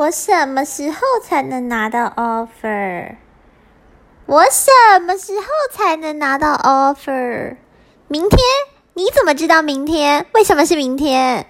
我什么时候才能拿到 offer 我什么时候才能拿到 offer 明天？你怎么知道明天？为什么是明天？